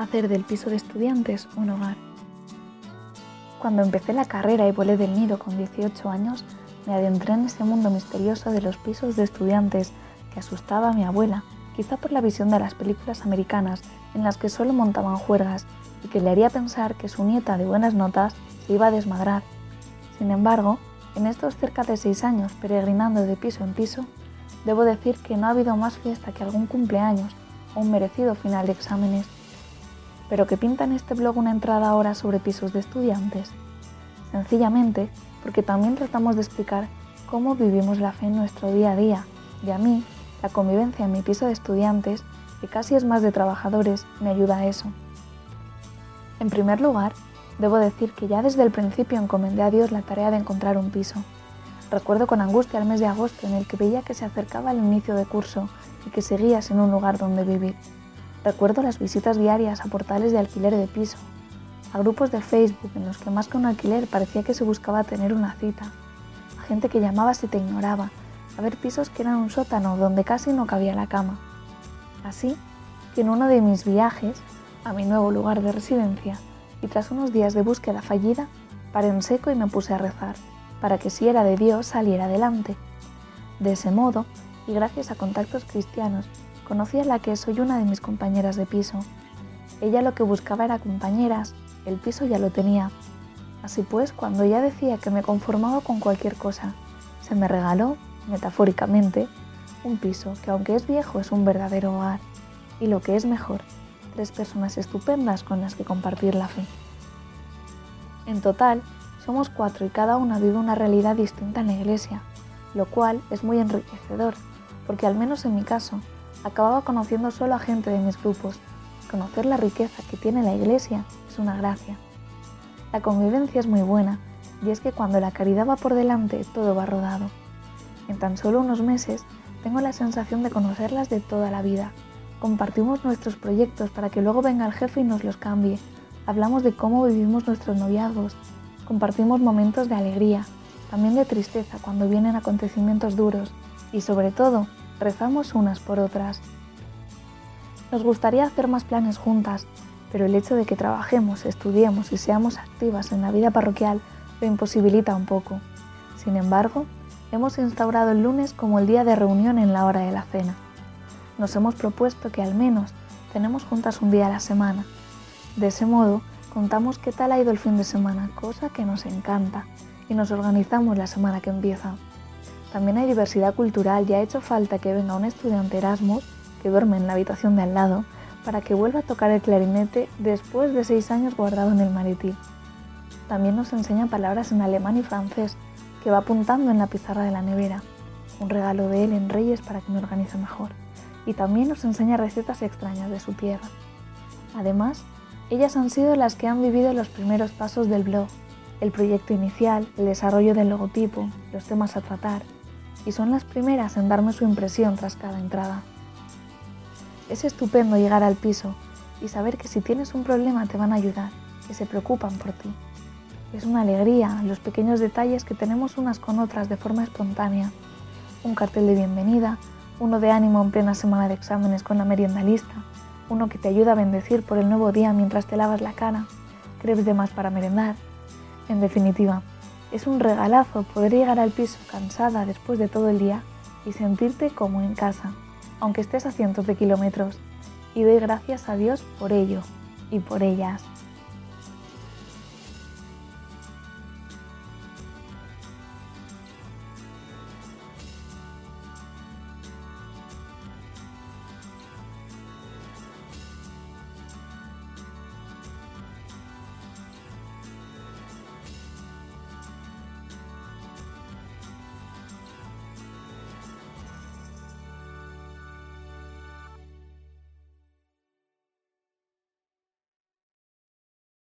hacer del piso de estudiantes un hogar. Cuando empecé la carrera y volé del nido con 18 años, me adentré en ese mundo misterioso de los pisos de estudiantes que asustaba a mi abuela, quizá por la visión de las películas americanas en las que solo montaban juergas y que le haría pensar que su nieta de buenas notas se iba a desmadrar. Sin embargo, en estos cerca de seis años peregrinando de piso en piso, debo decir que no ha habido más fiesta que algún cumpleaños o un merecido final de exámenes pero que pinta en este blog una entrada ahora sobre pisos de estudiantes. Sencillamente porque también tratamos de explicar cómo vivimos la fe en nuestro día a día y a mí, la convivencia en mi piso de estudiantes, que casi es más de trabajadores, me ayuda a eso. En primer lugar, debo decir que ya desde el principio encomendé a Dios la tarea de encontrar un piso. Recuerdo con angustia el mes de agosto en el que veía que se acercaba el inicio de curso y que seguías en un lugar donde vivir. Recuerdo las visitas diarias a portales de alquiler de piso, a grupos de Facebook en los que más que un alquiler parecía que se buscaba tener una cita, a gente que llamaba si te ignoraba, a ver pisos que eran un sótano donde casi no cabía la cama. Así que en uno de mis viajes a mi nuevo lugar de residencia y tras unos días de búsqueda fallida, paré en seco y me puse a rezar, para que si era de Dios saliera adelante. De ese modo, y gracias a contactos cristianos conocí a la que soy una de mis compañeras de piso. Ella lo que buscaba era compañeras, el piso ya lo tenía. Así pues, cuando ella decía que me conformaba con cualquier cosa, se me regaló, metafóricamente, un piso que aunque es viejo es un verdadero hogar. Y lo que es mejor, tres personas estupendas con las que compartir la fe. En total, somos cuatro y cada una vive una realidad distinta en la iglesia, lo cual es muy enriquecedor, porque al menos en mi caso, acababa conociendo solo a gente de mis grupos. Conocer la riqueza que tiene la iglesia es una gracia. La convivencia es muy buena y es que cuando la caridad va por delante todo va rodado. En tan solo unos meses tengo la sensación de conocerlas de toda la vida. Compartimos nuestros proyectos para que luego venga el jefe y nos los cambie. Hablamos de cómo vivimos nuestros noviazgos. Compartimos momentos de alegría, también de tristeza cuando vienen acontecimientos duros y sobre todo rezamos unas por otras. Nos gustaría hacer más planes juntas, pero el hecho de que trabajemos, estudiemos y seamos activas en la vida parroquial lo imposibilita un poco. Sin embargo, hemos instaurado el lunes como el día de reunión en la hora de la cena. Nos hemos propuesto que al menos tenemos juntas un día a la semana. De ese modo, contamos qué tal ha ido el fin de semana, cosa que nos encanta, y nos organizamos la semana que empieza. También hay diversidad cultural y ha hecho falta que venga un estudiante Erasmus que duerme en la habitación de al lado para que vuelva a tocar el clarinete después de seis años guardado en el maritil. También nos enseña palabras en alemán y francés que va apuntando en la pizarra de la nevera, un regalo de él en Reyes para que me organice mejor. Y también nos enseña recetas extrañas de su tierra. Además, ellas han sido las que han vivido los primeros pasos del blog, el proyecto inicial, el desarrollo del logotipo, los temas a tratar, y son las primeras en darme su impresión tras cada entrada. Es estupendo llegar al piso y saber que si tienes un problema te van a ayudar, que se preocupan por ti. Es una alegría los pequeños detalles que tenemos unas con otras de forma espontánea. Un cartel de bienvenida, uno de ánimo en plena semana de exámenes con la merienda lista, uno que te ayuda a bendecir por el nuevo día mientras te lavas la cara, crepes de más para merendar. En definitiva, es un regalazo poder llegar al piso cansada después de todo el día y sentirte como en casa, aunque estés a cientos de kilómetros. Y doy gracias a Dios por ello y por ellas.